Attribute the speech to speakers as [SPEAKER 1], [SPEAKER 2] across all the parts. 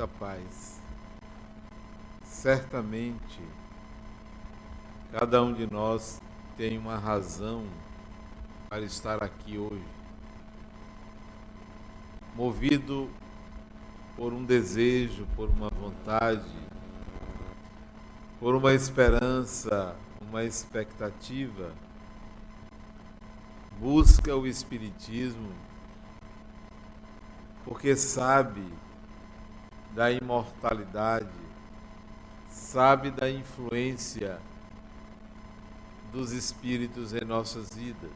[SPEAKER 1] muita paz. Certamente, cada um de nós tem uma razão para estar aqui hoje, movido por um desejo, por uma vontade, por uma esperança, uma expectativa, busca o Espiritismo porque sabe da imortalidade, sabe da influência dos espíritos em nossas vidas.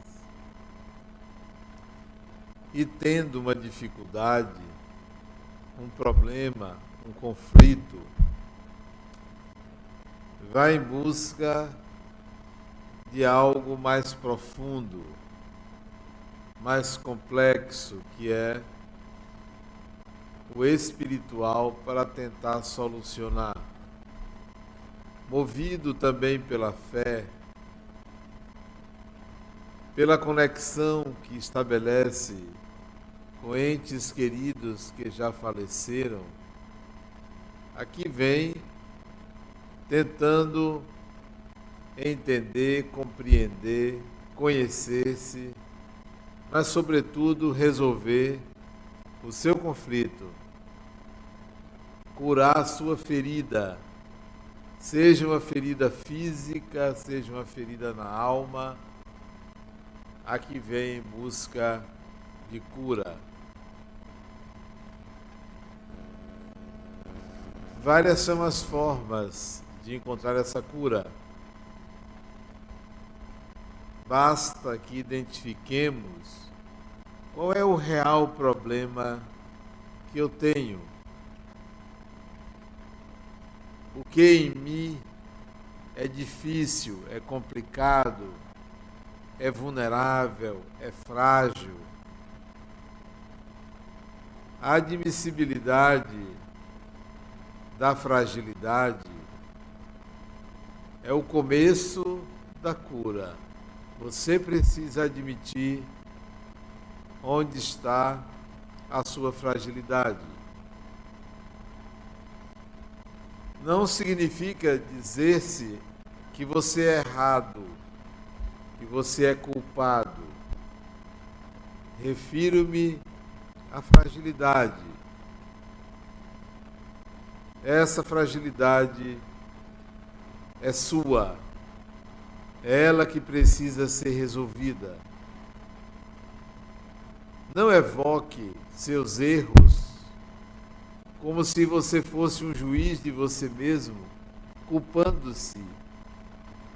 [SPEAKER 1] E tendo uma dificuldade, um problema, um conflito, vai em busca de algo mais profundo, mais complexo, que é o espiritual para tentar solucionar. Movido também pela fé, pela conexão que estabelece com entes queridos que já faleceram, aqui vem tentando entender, compreender, conhecer-se, mas, sobretudo, resolver o seu conflito, curar a sua ferida, seja uma ferida física, seja uma ferida na alma, aqui vem em busca de cura. Várias são as formas de encontrar essa cura. Basta que identifiquemos qual é o real problema que eu tenho? O que em mim é difícil, é complicado, é vulnerável, é frágil? A admissibilidade da fragilidade é o começo da cura. Você precisa admitir onde está a sua fragilidade. Não significa dizer-se que você é errado, que você é culpado. Refiro-me à fragilidade. Essa fragilidade é sua, é ela que precisa ser resolvida. Não evoque seus erros como se você fosse um juiz de você mesmo, culpando-se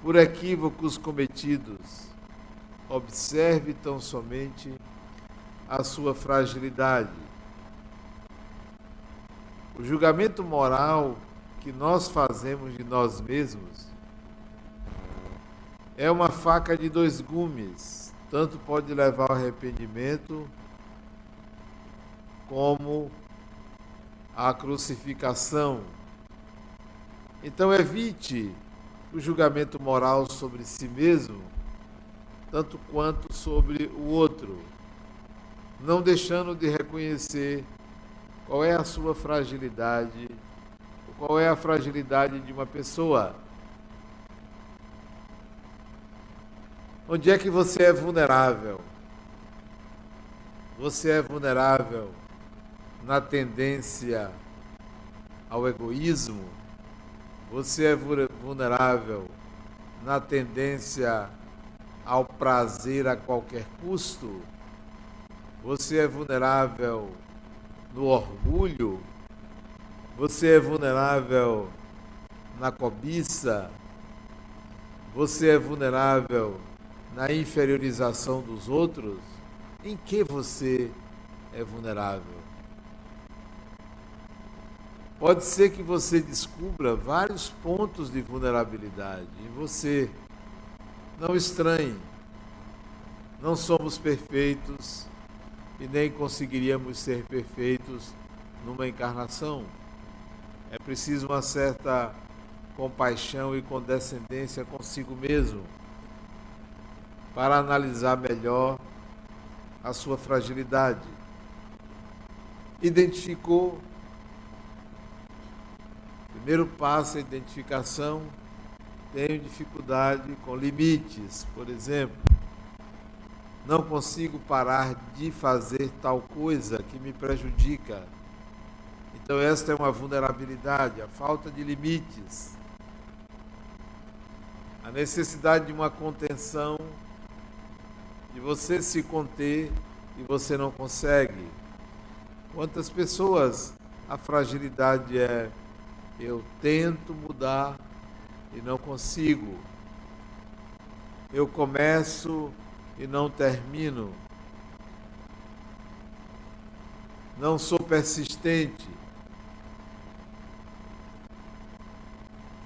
[SPEAKER 1] por equívocos cometidos. Observe tão somente a sua fragilidade. O julgamento moral que nós fazemos de nós mesmos é uma faca de dois gumes, tanto pode levar ao arrependimento como a crucificação. Então evite o julgamento moral sobre si mesmo, tanto quanto sobre o outro, não deixando de reconhecer qual é a sua fragilidade, qual é a fragilidade de uma pessoa. Onde é que você é vulnerável? Você é vulnerável na tendência ao egoísmo, você é vulnerável na tendência ao prazer a qualquer custo, você é vulnerável no orgulho, você é vulnerável na cobiça, você é vulnerável na inferiorização dos outros, em que você é vulnerável? Pode ser que você descubra vários pontos de vulnerabilidade em você. Não estranhe. Não somos perfeitos e nem conseguiríamos ser perfeitos numa encarnação. É preciso uma certa compaixão e condescendência consigo mesmo para analisar melhor a sua fragilidade. Identificou Primeiro passo é identificação. Tenho dificuldade com limites, por exemplo. Não consigo parar de fazer tal coisa que me prejudica. Então, esta é uma vulnerabilidade, a falta de limites. A necessidade de uma contenção, de você se conter e você não consegue. Quantas pessoas a fragilidade é eu tento mudar e não consigo. Eu começo e não termino. Não sou persistente.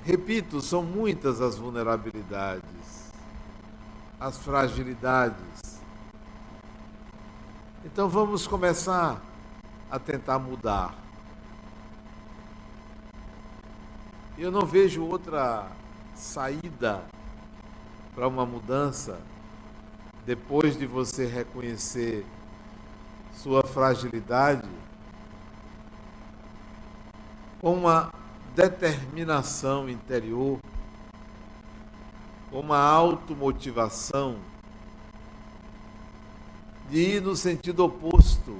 [SPEAKER 1] Repito, são muitas as vulnerabilidades, as fragilidades. Então vamos começar a tentar mudar. Eu não vejo outra saída para uma mudança depois de você reconhecer sua fragilidade com uma determinação interior, com uma automotivação de ir no sentido oposto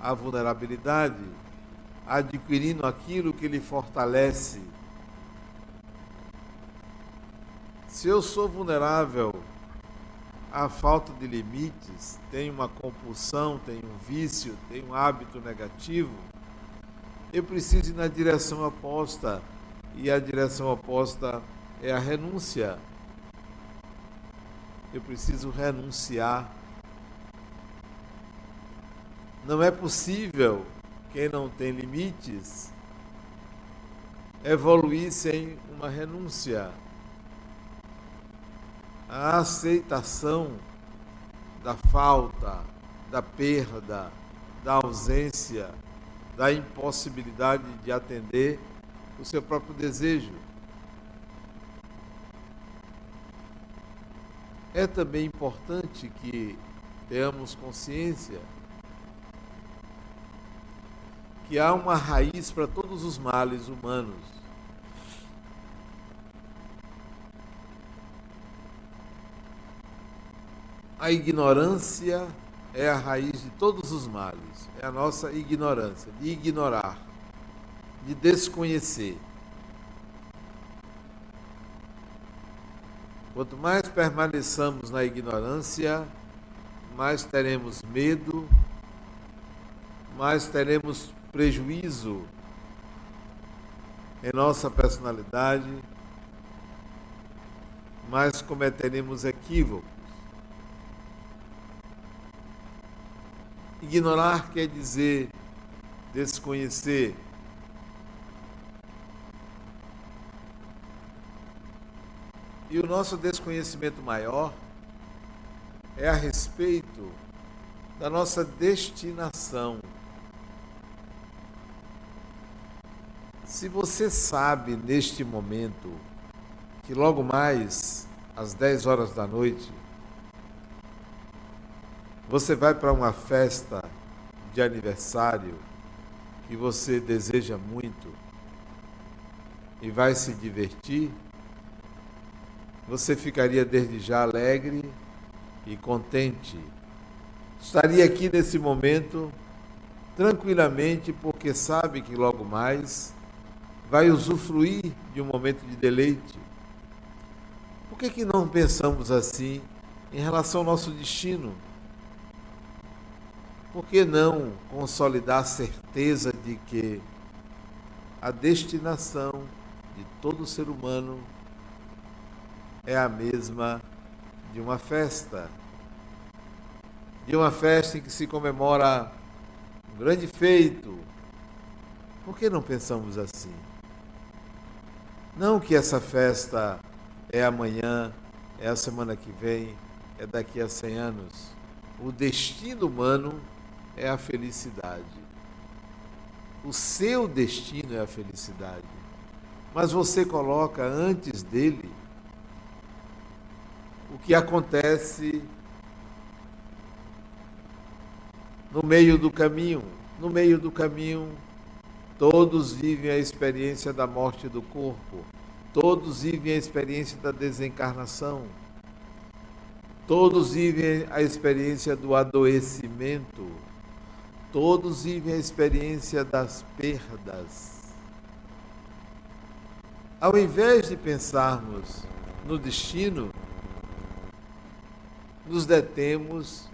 [SPEAKER 1] à vulnerabilidade, adquirindo aquilo que lhe fortalece Se eu sou vulnerável à falta de limites, tenho uma compulsão, tenho um vício, tenho um hábito negativo, eu preciso ir na direção oposta. E a direção oposta é a renúncia. Eu preciso renunciar. Não é possível, quem não tem limites, evoluir sem uma renúncia a aceitação da falta, da perda, da ausência, da impossibilidade de atender o seu próprio desejo. É também importante que tenhamos consciência que há uma raiz para todos os males humanos. A ignorância é a raiz de todos os males. É a nossa ignorância, de ignorar, de desconhecer. Quanto mais permaneçamos na ignorância, mais teremos medo, mais teremos prejuízo em nossa personalidade, mais cometeremos equívocos. Ignorar quer dizer desconhecer. E o nosso desconhecimento maior é a respeito da nossa destinação. Se você sabe neste momento que logo mais às 10 horas da noite você vai para uma festa de aniversário que você deseja muito e vai se divertir, você ficaria desde já alegre e contente. Estaria aqui nesse momento tranquilamente, porque sabe que logo mais vai usufruir de um momento de deleite. Por que, que não pensamos assim em relação ao nosso destino? Por que não consolidar a certeza de que a destinação de todo ser humano é a mesma de uma festa? De uma festa em que se comemora um grande feito. Por que não pensamos assim? Não que essa festa é amanhã, é a semana que vem, é daqui a 100 anos. O destino humano é a felicidade. O seu destino é a felicidade. Mas você coloca antes dele o que acontece no meio do caminho. No meio do caminho, Todos vivem a experiência da morte do corpo. Todos vivem a experiência da desencarnação. Todos vivem a experiência do adoecimento. Todos vivem a experiência das perdas. Ao invés de pensarmos no destino, nos detemos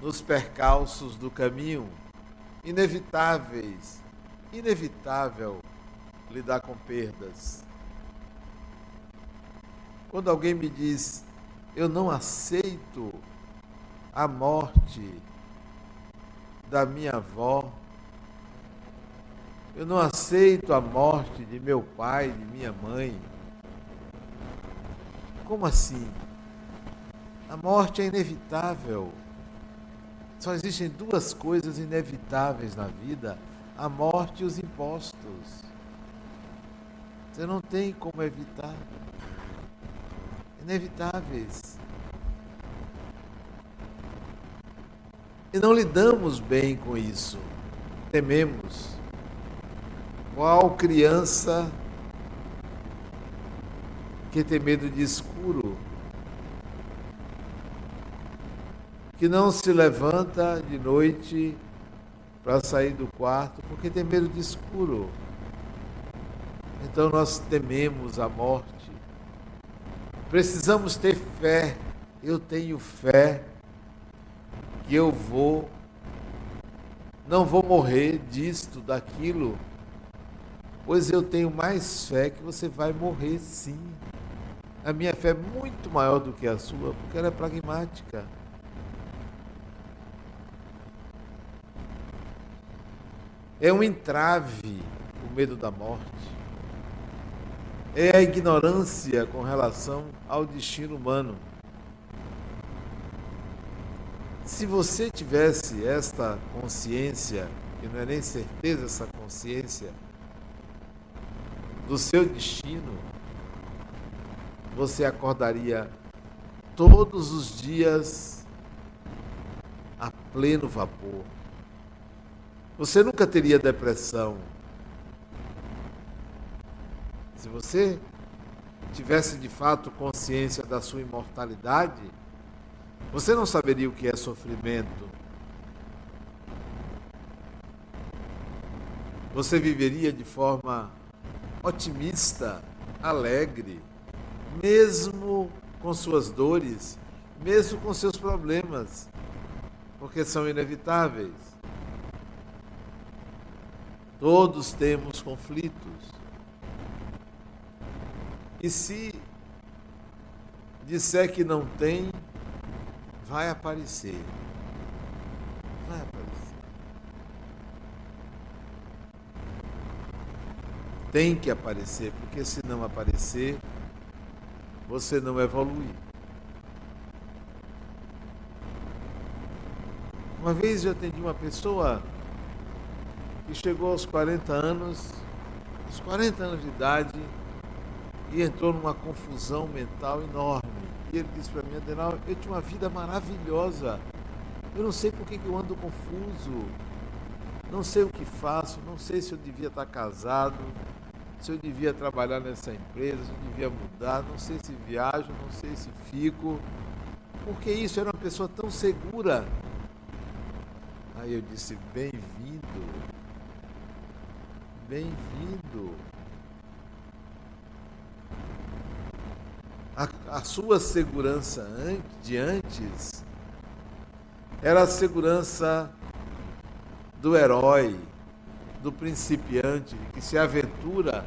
[SPEAKER 1] nos percalços do caminho, inevitáveis, inevitável lidar com perdas. Quando alguém me diz, eu não aceito a morte da minha avó, eu não aceito a morte de meu pai, de minha mãe. Como assim? A morte é inevitável. Só existem duas coisas inevitáveis na vida: a morte e os impostos. Você não tem como evitar. Inevitáveis. E não lidamos bem com isso. Tememos. Qual criança que tem medo de escuro que não se levanta de noite para sair do quarto porque tem medo de escuro. Então nós tememos a morte. Precisamos ter fé. Eu tenho fé eu vou, não vou morrer disto, daquilo, pois eu tenho mais fé que você vai morrer sim. A minha fé é muito maior do que a sua, porque ela é pragmática. É um entrave o medo da morte. É a ignorância com relação ao destino humano. Se você tivesse esta consciência, que não é nem certeza essa consciência, do seu destino, você acordaria todos os dias a pleno vapor você nunca teria depressão. Se você tivesse de fato consciência da sua imortalidade, você não saberia o que é sofrimento. Você viveria de forma otimista, alegre, mesmo com suas dores, mesmo com seus problemas, porque são inevitáveis. Todos temos conflitos. E se disser que não tem, vai aparecer. Vai aparecer. Tem que aparecer, porque se não aparecer, você não evolui. Uma vez eu atendi uma pessoa que chegou aos 40 anos, aos 40 anos de idade, e entrou numa confusão mental enorme. E ele disse para mim, Adenal, eu tinha uma vida maravilhosa. Eu não sei por que, eu ando confuso. Não sei o que faço, não sei se eu devia estar casado, se eu devia trabalhar nessa empresa, se eu devia mudar, não sei se viajo, não sei se fico. Porque isso era uma pessoa tão segura. Aí eu disse, bem-vindo bem-vindo. A, sua segurança de antes era a segurança do herói, do principiante, que se aventura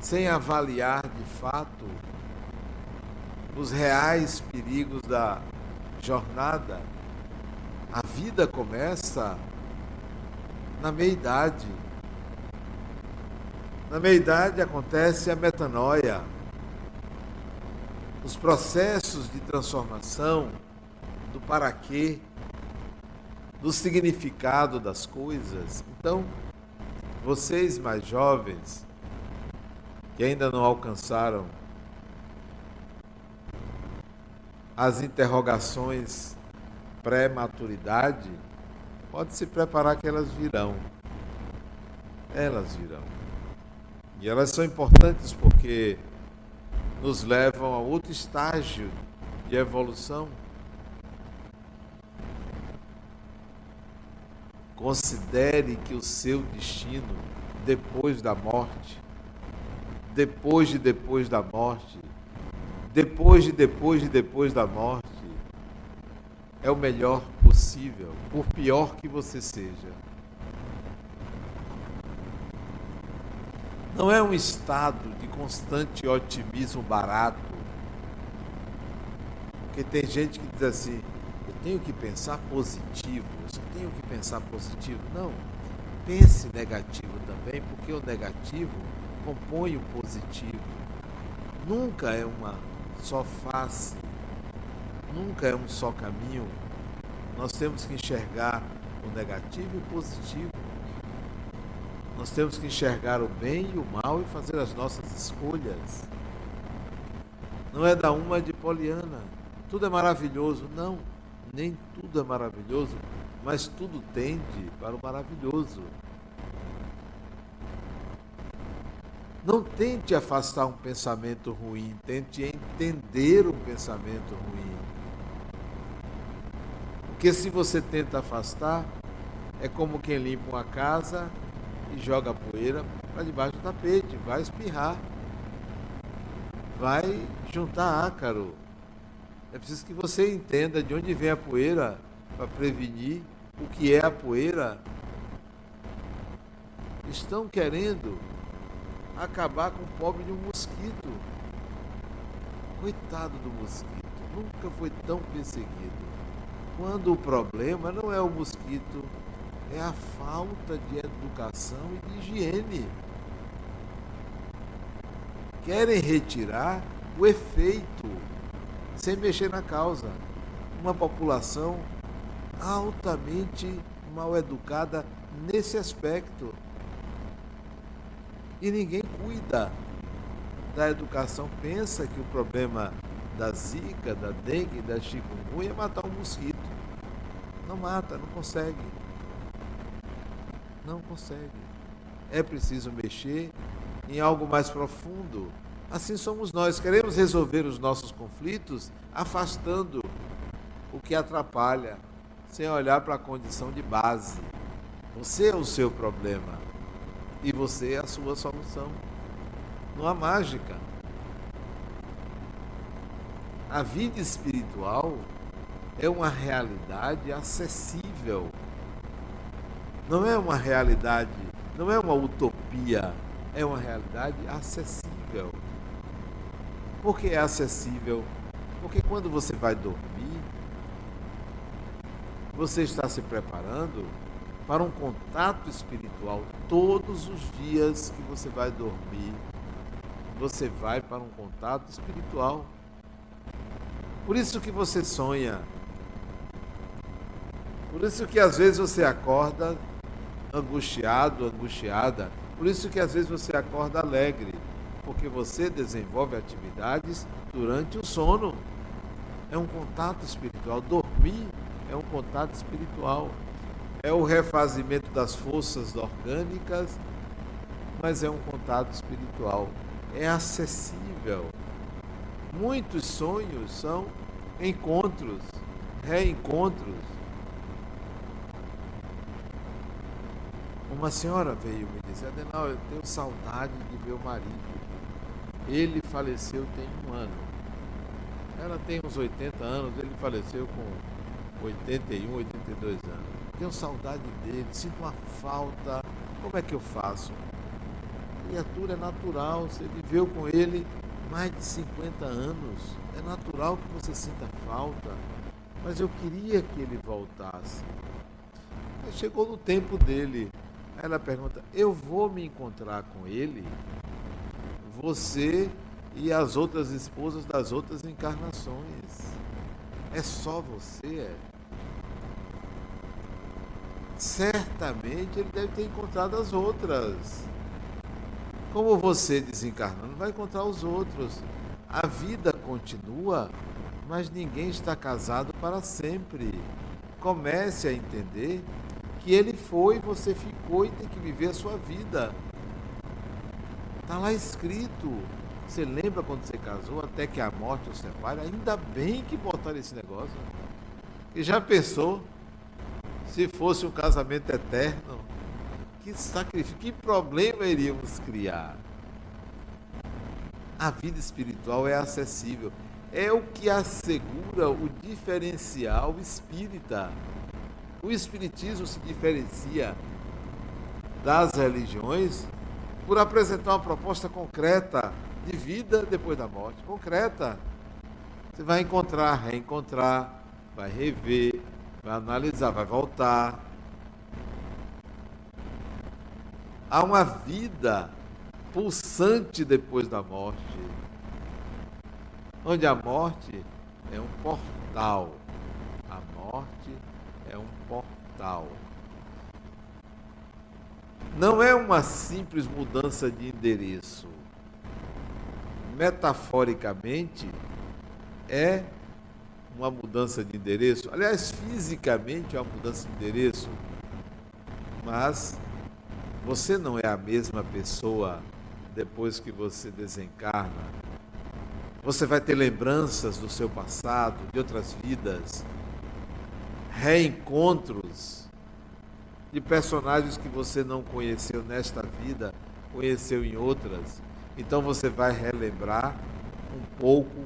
[SPEAKER 1] sem avaliar de fato os reais perigos da jornada. A vida começa na meia-idade na meia-idade acontece a metanoia. Os processos de transformação do para quê, do significado das coisas. Então, vocês mais jovens, que ainda não alcançaram as interrogações pré-maturidade, pode se preparar que elas virão. elas virão. E elas são importantes porque nos levam a outro estágio de evolução. Considere que o seu destino depois da morte, depois de depois da morte, depois de depois de depois da morte, é o melhor possível, por pior que você seja. Não é um estado de constante otimismo barato. Porque tem gente que diz assim: eu tenho que pensar positivo, eu só tenho que pensar positivo. Não. Pense negativo também, porque o negativo compõe o positivo. Nunca é uma só face, nunca é um só caminho. Nós temos que enxergar o negativo e o positivo. Nós temos que enxergar o bem e o mal e fazer as nossas escolhas. Não é da uma de Poliana. Tudo é maravilhoso. Não, nem tudo é maravilhoso, mas tudo tende para o maravilhoso. Não tente afastar um pensamento ruim, tente entender um pensamento ruim. Porque se você tenta afastar, é como quem limpa uma casa e joga a poeira para debaixo do tapete, vai espirrar, vai juntar ácaro. É preciso que você entenda de onde vem a poeira para prevenir o que é a poeira. Estão querendo acabar com o pobre de um mosquito. Coitado do mosquito, nunca foi tão perseguido. Quando o problema não é o mosquito, é a falta de educação e de higiene. Querem retirar o efeito sem mexer na causa. Uma população altamente mal educada nesse aspecto. E ninguém cuida da educação. Pensa que o problema da zika, da dengue, da chikungunya é matar um mosquito. Não mata, não consegue. Não consegue. É preciso mexer em algo mais profundo. Assim somos nós. Queremos resolver os nossos conflitos afastando o que atrapalha, sem olhar para a condição de base. Você é o seu problema e você é a sua solução. Não há mágica. A vida espiritual é uma realidade acessível não é uma realidade, não é uma utopia, é uma realidade acessível. Por que é acessível? Porque quando você vai dormir, você está se preparando para um contato espiritual todos os dias que você vai dormir. Você vai para um contato espiritual. Por isso que você sonha. Por isso que às vezes você acorda angustiado, angustiada. Por isso que às vezes você acorda alegre, porque você desenvolve atividades durante o sono. É um contato espiritual. Dormir é um contato espiritual. É o refazimento das forças orgânicas, mas é um contato espiritual. É acessível. Muitos sonhos são encontros, reencontros Uma senhora veio me dizer, Adenal, eu tenho saudade de meu marido. Ele faleceu tem um ano. Ela tem uns 80 anos, ele faleceu com 81, 82 anos. Tenho saudade dele, sinto uma falta. Como é que eu faço? criatura é natural, você viveu com ele mais de 50 anos. É natural que você sinta falta. Mas eu queria que ele voltasse. chegou no tempo dele. Ela pergunta: Eu vou me encontrar com ele? Você e as outras esposas das outras encarnações. É só você? É? Certamente ele deve ter encontrado as outras. Como você desencarnando, vai encontrar os outros. A vida continua, mas ninguém está casado para sempre. Comece a entender que ele foi, você ficou e tem que viver a sua vida. Está lá escrito. Você lembra quando você casou, até que a morte o separe? Ainda bem que botaram esse negócio. E já pensou se fosse um casamento eterno? Que sacrifício, que problema iríamos criar? A vida espiritual é acessível. É o que assegura o diferencial espírita. O espiritismo se diferencia das religiões por apresentar uma proposta concreta de vida depois da morte. Concreta. Você vai encontrar, reencontrar, vai rever, vai analisar, vai voltar. Há uma vida pulsante depois da morte, onde a morte é um portal. A morte Não é uma simples mudança de endereço. Metaforicamente, é uma mudança de endereço. Aliás, fisicamente é uma mudança de endereço. Mas você não é a mesma pessoa depois que você desencarna. Você vai ter lembranças do seu passado, de outras vidas, reencontros de personagens que você não conheceu nesta vida, conheceu em outras. Então você vai relembrar um pouco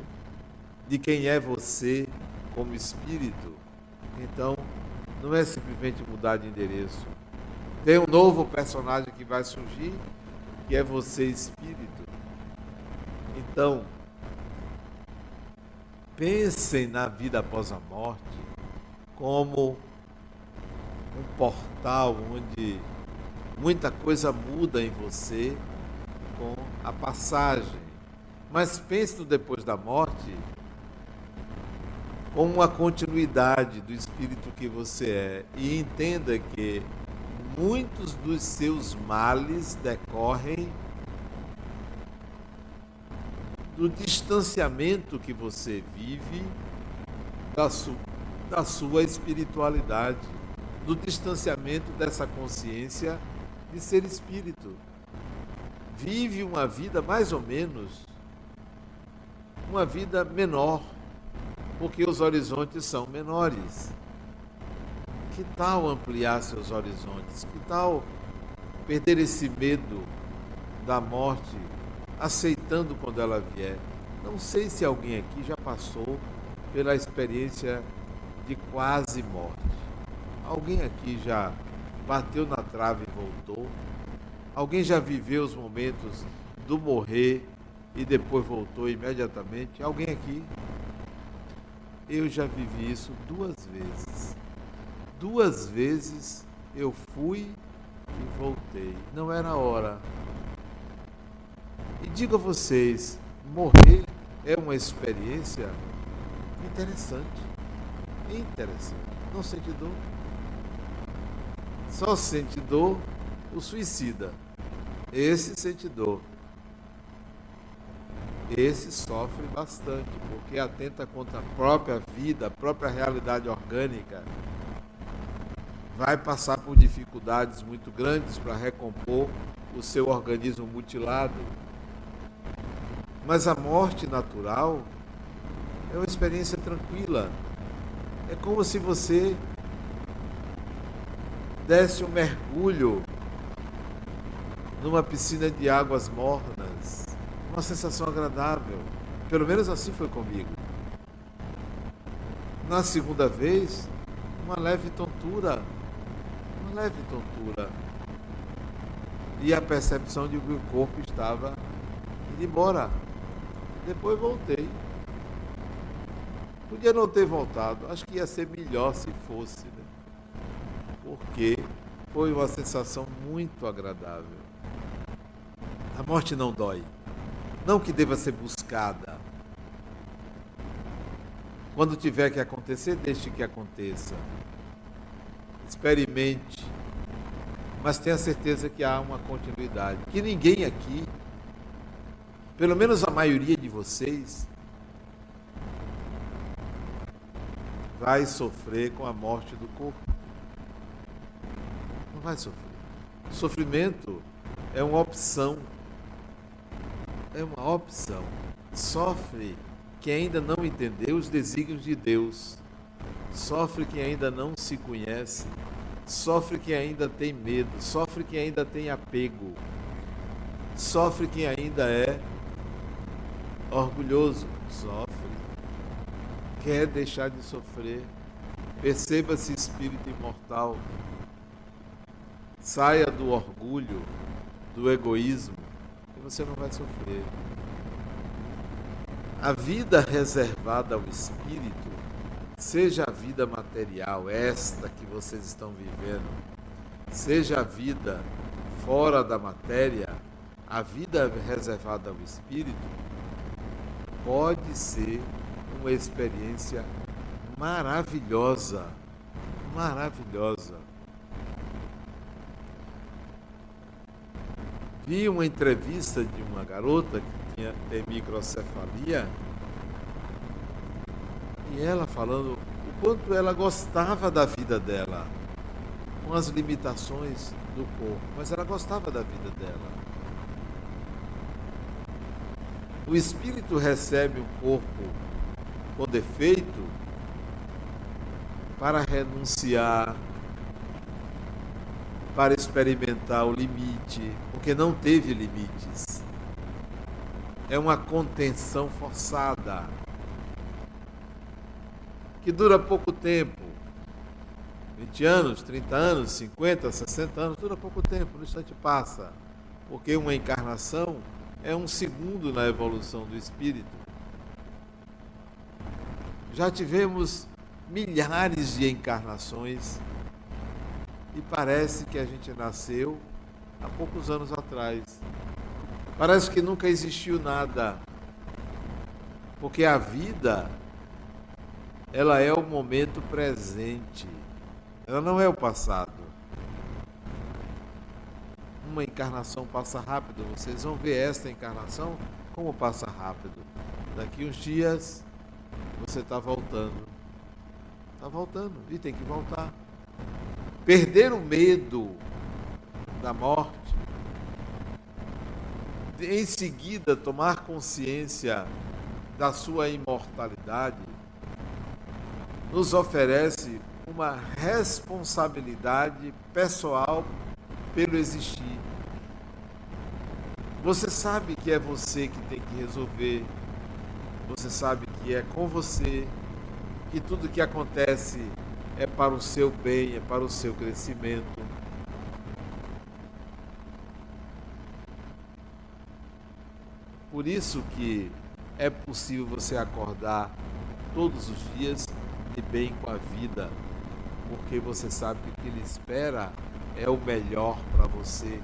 [SPEAKER 1] de quem é você como espírito. Então, não é simplesmente mudar de endereço. Tem um novo personagem que vai surgir, que é você espírito. Então, pensem na vida após a morte como um portal onde muita coisa muda em você com a passagem. Mas pense no depois da morte como uma continuidade do espírito que você é e entenda que muitos dos seus males decorrem do distanciamento que você vive da, su da sua espiritualidade, do distanciamento dessa consciência de ser espírito. Vive uma vida mais ou menos, uma vida menor, porque os horizontes são menores. Que tal ampliar seus horizontes? Que tal perder esse medo da morte, aceitando quando ela vier? Não sei se alguém aqui já passou pela experiência de quase morte. Alguém aqui já bateu na trave e voltou? Alguém já viveu os momentos do morrer e depois voltou imediatamente? Alguém aqui? Eu já vivi isso duas vezes duas vezes eu fui e voltei. Não era hora. E digo a vocês, morrer é uma experiência interessante. Interessante. Não sente dor. Só sente dor o suicida. Esse sente dor. Esse sofre bastante, porque atenta contra a própria vida, a própria realidade orgânica vai passar por dificuldades muito grandes para recompor o seu organismo mutilado. Mas a morte natural é uma experiência tranquila. É como se você desse um mergulho numa piscina de águas mornas. Uma sensação agradável. Pelo menos assim foi comigo. Na segunda vez, uma leve tontura leve tontura. E a percepção de que o corpo estava indo embora. Depois voltei. Podia não ter voltado. Acho que ia ser melhor se fosse. Né? Porque foi uma sensação muito agradável. A morte não dói. Não que deva ser buscada. Quando tiver que acontecer, deixe que aconteça experimente, mas tenha certeza que há uma continuidade. Que ninguém aqui, pelo menos a maioria de vocês, vai sofrer com a morte do corpo. Não vai sofrer. Sofrimento é uma opção. É uma opção. Sofre quem ainda não entendeu os desígnios de Deus. Sofre quem ainda não se conhece. Sofre quem ainda tem medo. Sofre quem ainda tem apego. Sofre quem ainda é orgulhoso. Sofre. Quer deixar de sofrer. Perceba-se espírito imortal. Saia do orgulho, do egoísmo, e você não vai sofrer. A vida reservada ao espírito, seja a vida material, esta que vocês estão vivendo, seja a vida fora da matéria, a vida reservada ao espírito, pode ser uma experiência maravilhosa, maravilhosa. Vi uma entrevista de uma garota que tinha tem microcefalia e ela falando o quanto ela gostava da vida dela, com as limitações do corpo, mas ela gostava da vida dela. O espírito recebe um corpo com defeito para renunciar para experimentar o limite, porque não teve limites. É uma contenção forçada, que dura pouco tempo 20 anos, 30 anos, 50, 60 anos, dura pouco tempo, no instante passa. Porque uma encarnação é um segundo na evolução do espírito. Já tivemos milhares de encarnações e parece que a gente nasceu há poucos anos atrás. Parece que nunca existiu nada. Porque a vida ela é o momento presente. Ela não é o passado. Uma encarnação passa rápido. Vocês vão ver esta encarnação como passa rápido. Daqui uns dias você está voltando. Está voltando e tem que voltar perder o medo da morte, em seguida tomar consciência da sua imortalidade, nos oferece uma responsabilidade pessoal pelo existir. Você sabe que é você que tem que resolver, você sabe que é com você que tudo que acontece é para o seu bem, é para o seu crescimento. Por isso que é possível você acordar todos os dias de bem com a vida, porque você sabe que o que lhe espera é o melhor para você.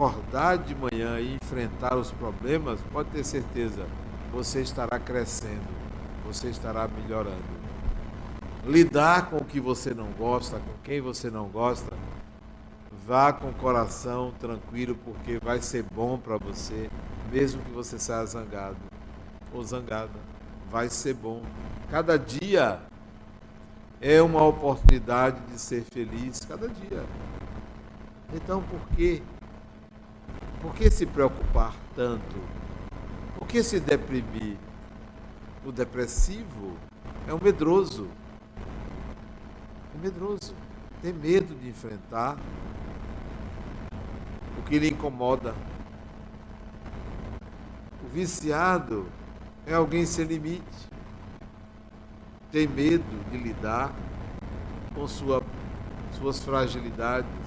[SPEAKER 1] Acordar de manhã e enfrentar os problemas, pode ter certeza, você estará crescendo você estará melhorando. Lidar com o que você não gosta, com quem você não gosta, vá com o coração tranquilo, porque vai ser bom para você, mesmo que você saia zangado ou zangada. Vai ser bom. Cada dia é uma oportunidade de ser feliz, cada dia. Então, por que? Por que se preocupar tanto? Por que se deprimir? O depressivo é um medroso. É medroso. Tem medo de enfrentar o que lhe incomoda. O viciado é alguém sem limite. Tem medo de lidar com sua, suas fragilidades.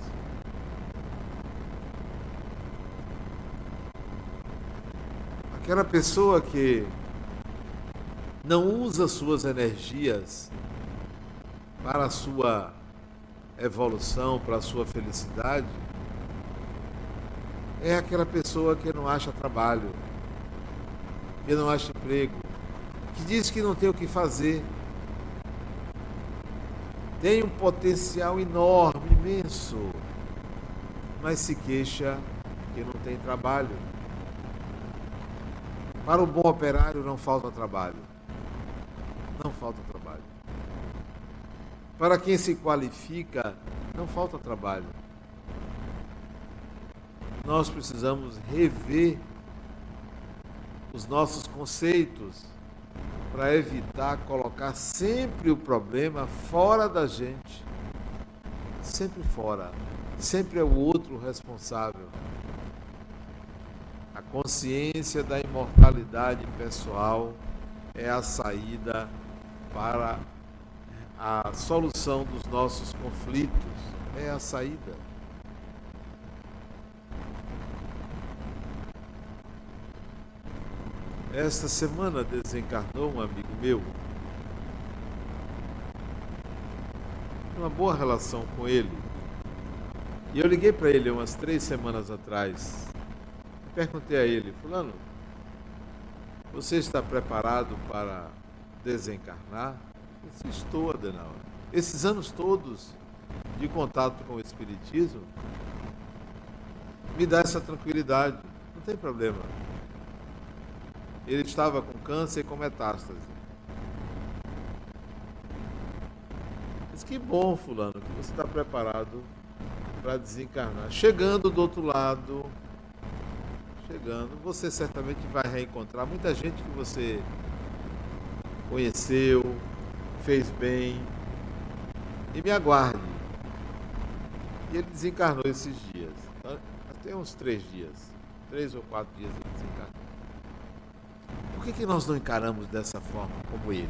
[SPEAKER 1] Aquela pessoa que não usa suas energias para a sua evolução, para a sua felicidade, é aquela pessoa que não acha trabalho, que não acha emprego, que diz que não tem o que fazer. Tem um potencial enorme, imenso, mas se queixa que não tem trabalho. Para o bom operário não falta trabalho não falta trabalho. Para quem se qualifica, não falta trabalho. Nós precisamos rever os nossos conceitos para evitar colocar sempre o problema fora da gente. Sempre fora. Sempre é o outro responsável. Consciência da imortalidade pessoal é a saída para a solução dos nossos conflitos. É a saída. Esta semana desencarnou um amigo meu. Uma boa relação com ele. E eu liguei para ele umas três semanas atrás. Perguntei a ele, Fulano, você está preparado para desencarnar? Eu disse, Estou, Adenauer. Esses anos todos de contato com o Espiritismo me dá essa tranquilidade. Não tem problema. Ele estava com câncer e com metástase. Diz que bom, fulano, que você está preparado para desencarnar. Chegando do outro lado, chegando, você certamente vai reencontrar muita gente que você conheceu, fez bem. E me aguarde. E ele desencarnou esses dias. Tem uns três dias. Três ou quatro dias ele desencarnou. Por que, que nós não encaramos dessa forma como ele?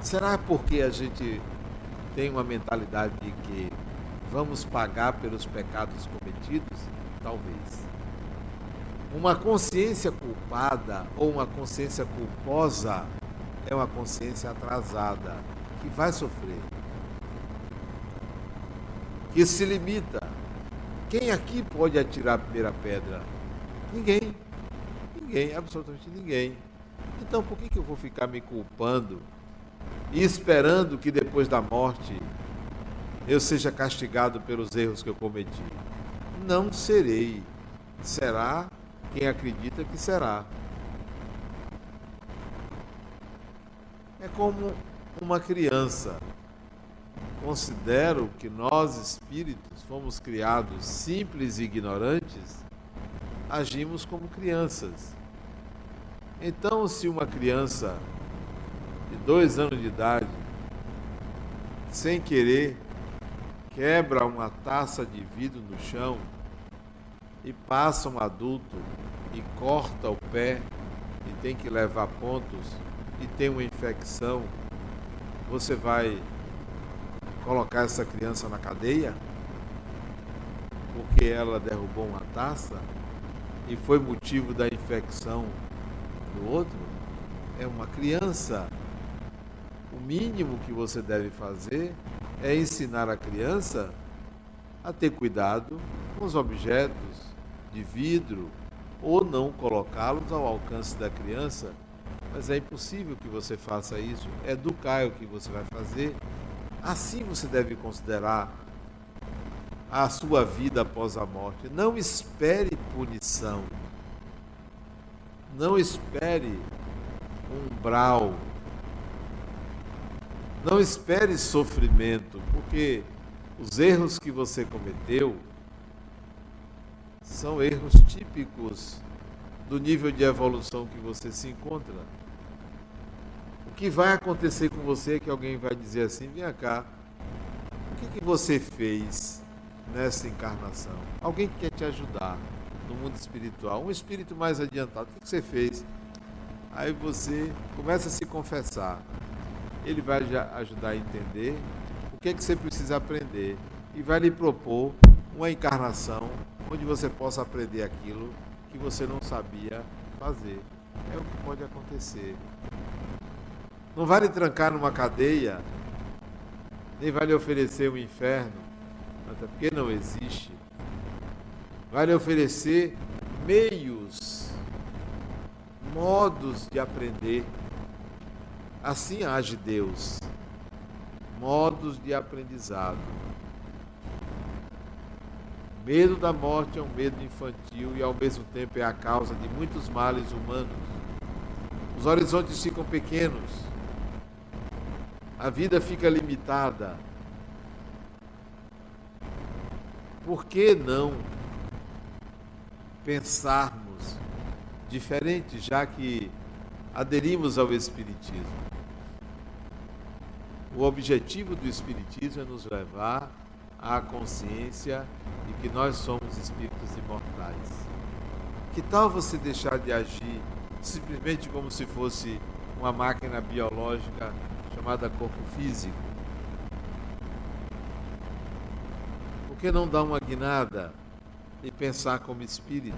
[SPEAKER 1] Será porque a gente tem uma mentalidade de que vamos pagar pelos pecados cometidos? Talvez. Uma consciência culpada ou uma consciência culposa é uma consciência atrasada, que vai sofrer, que se limita. Quem aqui pode atirar a primeira pedra? Ninguém. Ninguém, absolutamente ninguém. Então por que, que eu vou ficar me culpando e esperando que depois da morte eu seja castigado pelos erros que eu cometi? Não serei. Será quem acredita que será. É como uma criança. Considero que nós espíritos fomos criados simples e ignorantes agimos como crianças. Então, se uma criança de dois anos de idade, sem querer, quebra uma taça de vidro no chão e passa um adulto e corta o pé e tem que levar pontos e tem uma infecção, você vai colocar essa criança na cadeia? Porque ela derrubou uma taça? e foi motivo da infecção do outro, é uma criança. O mínimo que você deve fazer é ensinar a criança a ter cuidado com os objetos de vidro ou não colocá-los ao alcance da criança. Mas é impossível que você faça isso. Educar é o que você vai fazer. Assim você deve considerar a sua vida após a morte. Não espere punição. Não espere umbral. Não espere sofrimento, porque os erros que você cometeu são erros típicos do nível de evolução que você se encontra. O que vai acontecer com você é que alguém vai dizer assim: vem cá, o que, que você fez nessa encarnação. Alguém que quer te ajudar no mundo espiritual, um espírito mais adiantado. O que você fez? Aí você começa a se confessar. Ele vai ajudar a entender o que é que você precisa aprender e vai lhe propor uma encarnação onde você possa aprender aquilo que você não sabia fazer. É o que pode acontecer. Não vai lhe trancar numa cadeia, nem vai lhe oferecer um inferno, até porque não existe, vai lhe oferecer meios, modos de aprender. Assim age Deus, modos de aprendizado. Medo da morte é um medo infantil e ao mesmo tempo é a causa de muitos males humanos. Os horizontes ficam pequenos. A vida fica limitada. Por que não pensarmos diferente, já que aderimos ao Espiritismo? O objetivo do Espiritismo é nos levar à consciência de que nós somos espíritos imortais. Que tal você deixar de agir simplesmente como se fosse uma máquina biológica chamada corpo físico. Por que não dar uma guinada e pensar como espírito?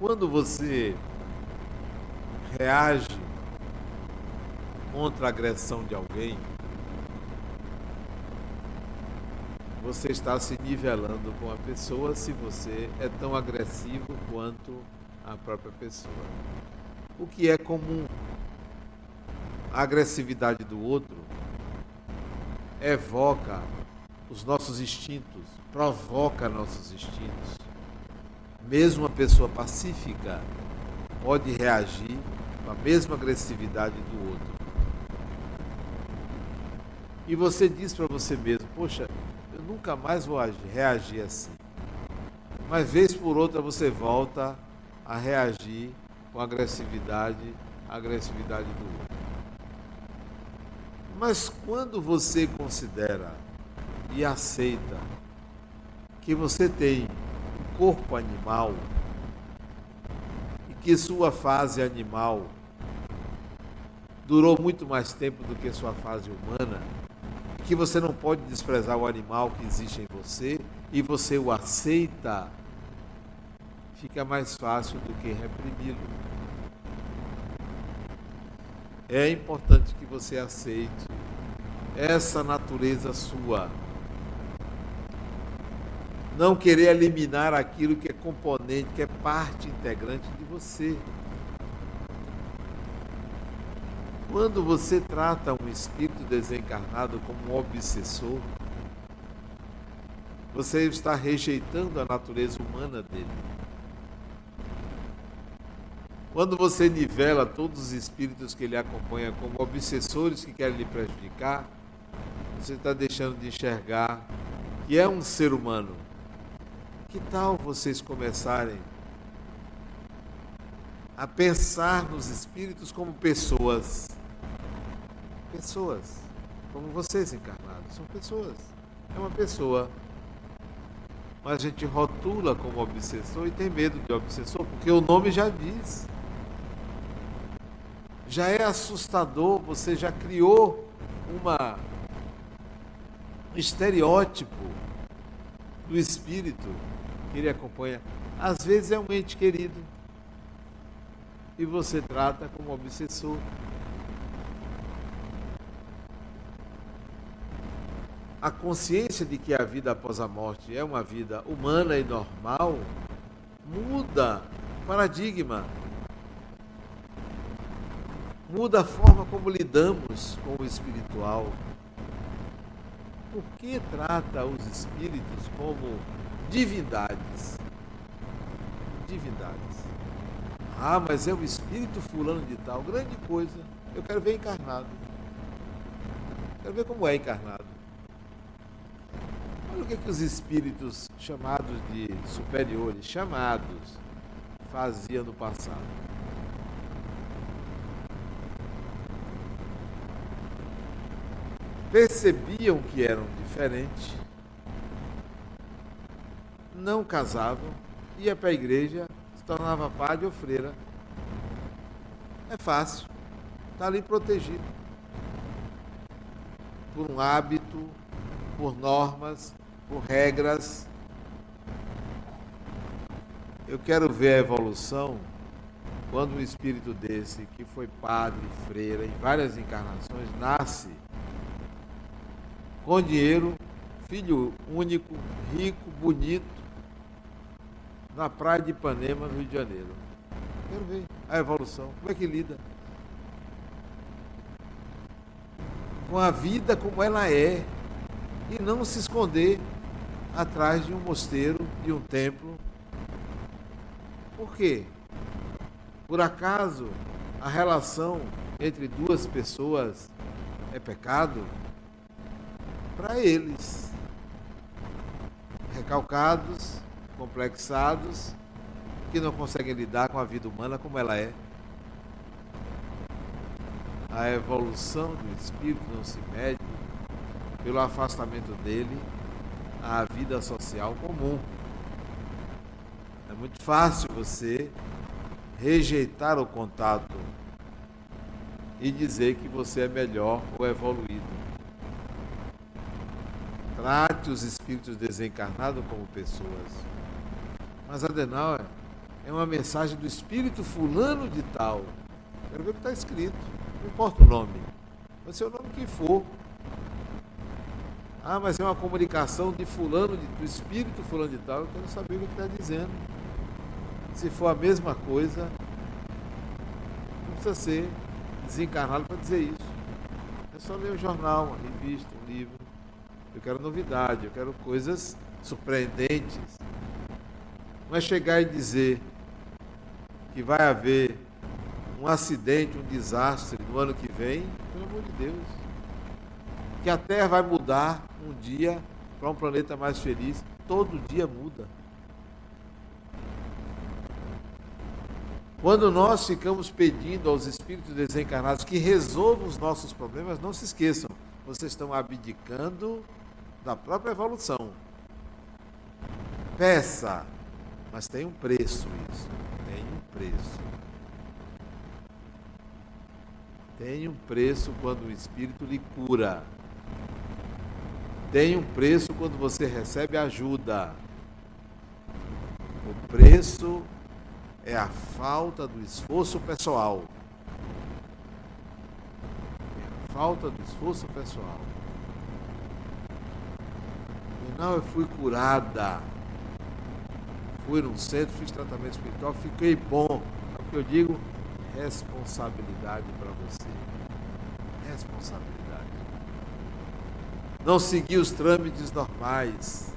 [SPEAKER 1] Quando você reage contra a agressão de alguém, você está se nivelando com a pessoa se você é tão agressivo quanto a própria pessoa. O que é comum a agressividade do outro evoca os nossos instintos, provoca nossos instintos. Mesmo uma pessoa pacífica pode reagir com a mesma agressividade do outro. E você diz para você mesmo: Poxa, nunca mais vou reagir assim. Mas vez por outra você volta a reagir com agressividade, agressividade do outro. Mas quando você considera e aceita que você tem um corpo animal e que sua fase animal durou muito mais tempo do que sua fase humana, que você não pode desprezar o animal que existe em você e você o aceita, fica mais fácil do que reprimi-lo é importante que você aceite essa natureza sua. Não querer eliminar aquilo que é componente, que é parte integrante de você. Quando você trata um espírito desencarnado como um obsessor, você está rejeitando a natureza humana dele. Quando você nivela todos os espíritos que lhe acompanham como obsessores que querem lhe prejudicar, você está deixando de enxergar que é um ser humano. Que tal vocês começarem a pensar nos espíritos como pessoas? Pessoas, como vocês encarnados, são pessoas. É uma pessoa. Mas a gente rotula como obsessor e tem medo de obsessor, porque o nome já diz já é assustador, você já criou uma um estereótipo do espírito que ele acompanha. Às vezes é um ente querido e você trata como obsessor. A consciência de que a vida após a morte é uma vida humana e normal muda o paradigma muda a forma como lidamos com o espiritual. Por que trata os espíritos como divindades? Divindades. Ah, mas é o espírito fulano de tal, grande coisa. Eu quero ver encarnado. Quero ver como é encarnado. O que, é que os espíritos chamados de superiores, chamados, faziam no passado. percebiam que eram diferentes, não casavam, ia para a igreja, se tornava padre ou freira. É fácil, está ali protegido por um hábito, por normas, por regras. Eu quero ver a evolução quando um espírito desse, que foi padre, freira, em várias encarnações, nasce com dinheiro, filho único, rico, bonito, na praia de Ipanema, no Rio de Janeiro. Quero ver a evolução. Como é que lida? Com a vida como ela é. E não se esconder atrás de um mosteiro, de um templo. Por quê? Por acaso a relação entre duas pessoas é pecado para eles, recalcados, complexados, que não conseguem lidar com a vida humana como ela é. A evolução do espírito não se mede pelo afastamento dele à vida social comum. É muito fácil você rejeitar o contato e dizer que você é melhor ou evoluído. Trate os espíritos desencarnados como pessoas. Mas Adenauer é uma mensagem do espírito fulano de tal. Quero ver o que está escrito. Não importa o nome. Pode ser o nome que for. Ah, mas é uma comunicação de fulano, de, do espírito fulano de tal. Eu quero saber o que está dizendo. Se for a mesma coisa, não precisa ser desencarnado para dizer isso. É só ler um jornal, uma revista, um livro. Eu quero novidade, eu quero coisas surpreendentes. Não é chegar e dizer que vai haver um acidente, um desastre no ano que vem, pelo amor de Deus. Que a Terra vai mudar um dia para um planeta mais feliz. Todo dia muda. Quando nós ficamos pedindo aos espíritos desencarnados que resolvam os nossos problemas, não se esqueçam, vocês estão abdicando da própria evolução. Peça, mas tem um preço isso. Tem um preço. Tem um preço quando o Espírito lhe cura. Tem um preço quando você recebe ajuda. O preço é a falta do esforço pessoal. É a falta do esforço pessoal. E não, eu fui curada. Fui num centro, fiz tratamento espiritual, fiquei bom. É o que eu digo? Responsabilidade para você. Responsabilidade. Não seguir os trâmites normais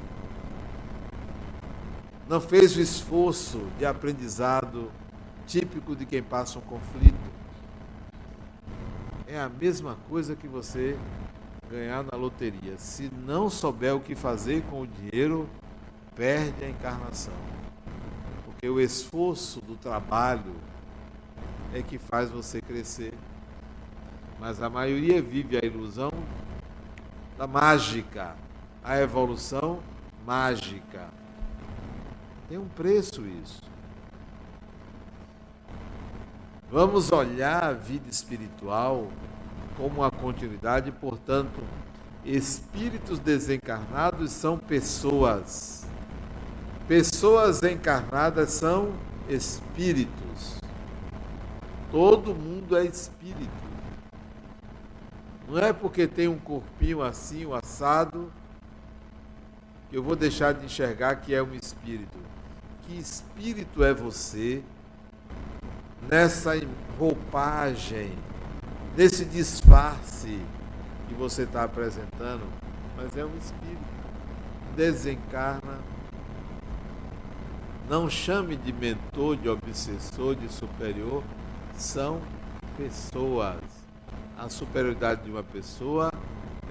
[SPEAKER 1] não fez o esforço de aprendizado típico de quem passa um conflito. É a mesma coisa que você ganhar na loteria. Se não souber o que fazer com o dinheiro, perde a encarnação. Porque o esforço do trabalho é que faz você crescer. Mas a maioria vive a ilusão da mágica, a evolução mágica. Tem um preço isso. Vamos olhar a vida espiritual como uma continuidade, portanto, espíritos desencarnados são pessoas. Pessoas encarnadas são espíritos. Todo mundo é espírito. Não é porque tem um corpinho assim, um assado, que eu vou deixar de enxergar que é um espírito que espírito é você nessa roupagem, nesse disfarce que você está apresentando, mas é um espírito. Desencarna. Não chame de mentor, de obsessor, de superior. São pessoas. A superioridade de uma pessoa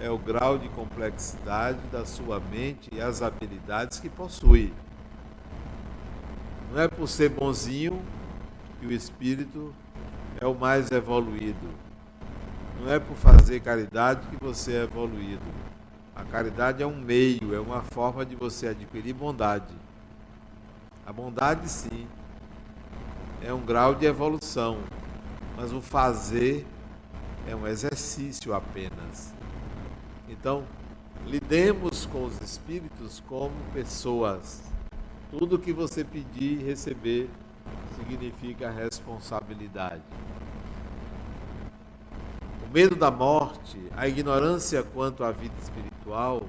[SPEAKER 1] é o grau de complexidade da sua mente e as habilidades que possui. Não é por ser bonzinho que o espírito é o mais evoluído. Não é por fazer caridade que você é evoluído. A caridade é um meio, é uma forma de você adquirir bondade. A bondade, sim, é um grau de evolução, mas o fazer é um exercício apenas. Então, lidemos com os espíritos como pessoas tudo que você pedir e receber significa responsabilidade. O medo da morte, a ignorância quanto à vida espiritual,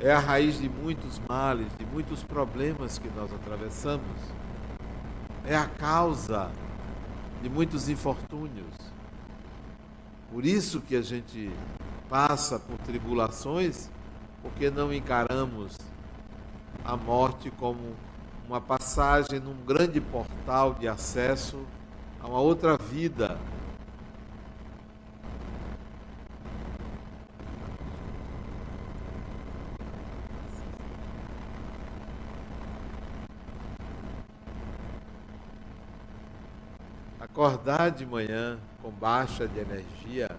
[SPEAKER 1] é a raiz de muitos males, de muitos problemas que nós atravessamos. É a causa de muitos infortúnios. Por isso que a gente passa por tribulações, porque não encaramos a morte como uma passagem num grande portal de acesso a uma outra vida. Acordar de manhã com baixa de energia,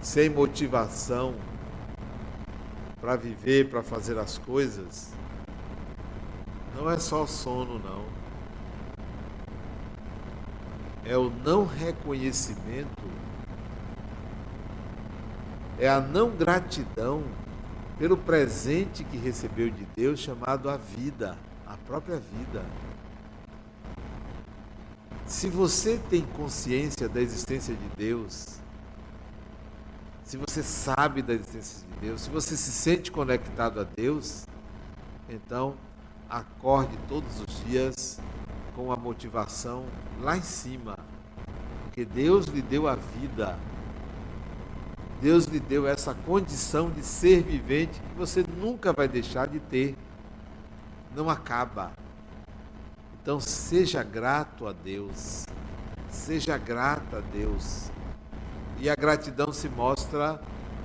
[SPEAKER 1] sem motivação para viver, para fazer as coisas, não é só sono, não. É o não reconhecimento, é a não gratidão pelo presente que recebeu de Deus, chamado a vida, a própria vida. Se você tem consciência da existência de Deus, se você sabe da existência de Deus, se você se sente conectado a Deus, então acorde todos os dias com a motivação lá em cima, porque Deus lhe deu a vida. Deus lhe deu essa condição de ser vivente que você nunca vai deixar de ter. Não acaba. Então seja grato a Deus. Seja grata a Deus. E a gratidão se mostra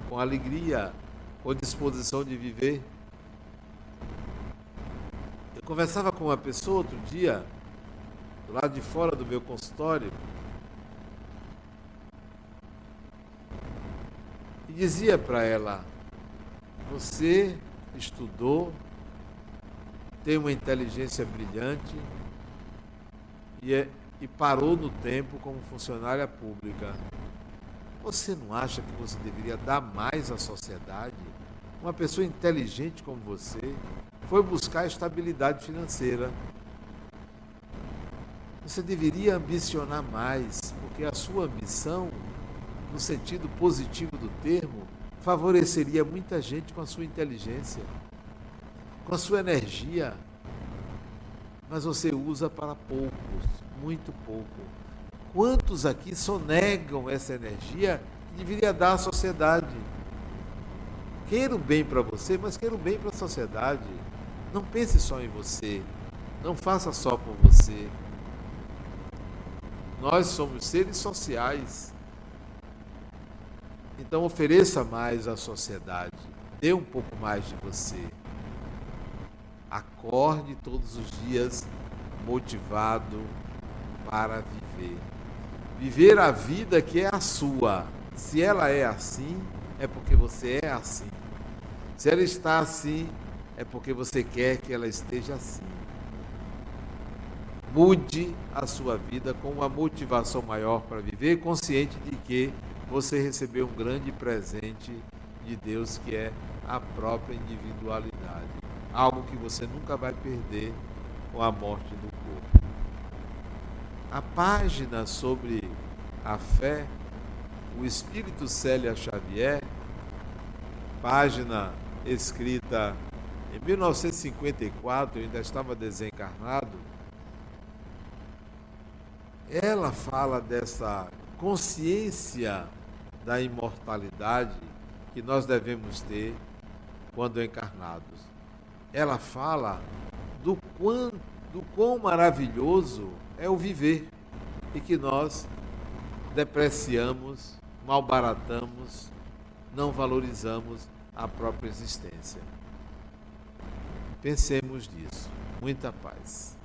[SPEAKER 1] com alegria, com disposição de viver. Eu conversava com uma pessoa outro dia, do lado de fora do meu consultório, e dizia para ela: Você estudou, tem uma inteligência brilhante e, é, e parou no tempo como funcionária pública. Você não acha que você deveria dar mais à sociedade? Uma pessoa inteligente como você foi buscar estabilidade financeira. Você deveria ambicionar mais, porque a sua ambição, no sentido positivo do termo, favoreceria muita gente com a sua inteligência, com a sua energia. Mas você usa para poucos, muito pouco. Quantos aqui sonegam essa energia que deveria dar à sociedade? Queira o bem para você, mas queira o bem para a sociedade. Não pense só em você. Não faça só por você. Nós somos seres sociais. Então ofereça mais à sociedade. Dê um pouco mais de você. Acorde todos os dias motivado para viver viver a vida que é a sua. Se ela é assim, é porque você é assim. Se ela está assim, é porque você quer que ela esteja assim. Mude a sua vida com uma motivação maior para viver, consciente de que você recebeu um grande presente de Deus que é a própria individualidade. Algo que você nunca vai perder com a morte do corpo. A página sobre a fé, o Espírito Célia Xavier, página escrita em 1954, eu ainda estava desencarnado, ela fala dessa consciência da imortalidade que nós devemos ter quando encarnados. Ela fala do quão, do quão maravilhoso é o viver e que nós depreciamos, malbaratamos, não valorizamos a própria existência. Pensemos nisso. Muita paz.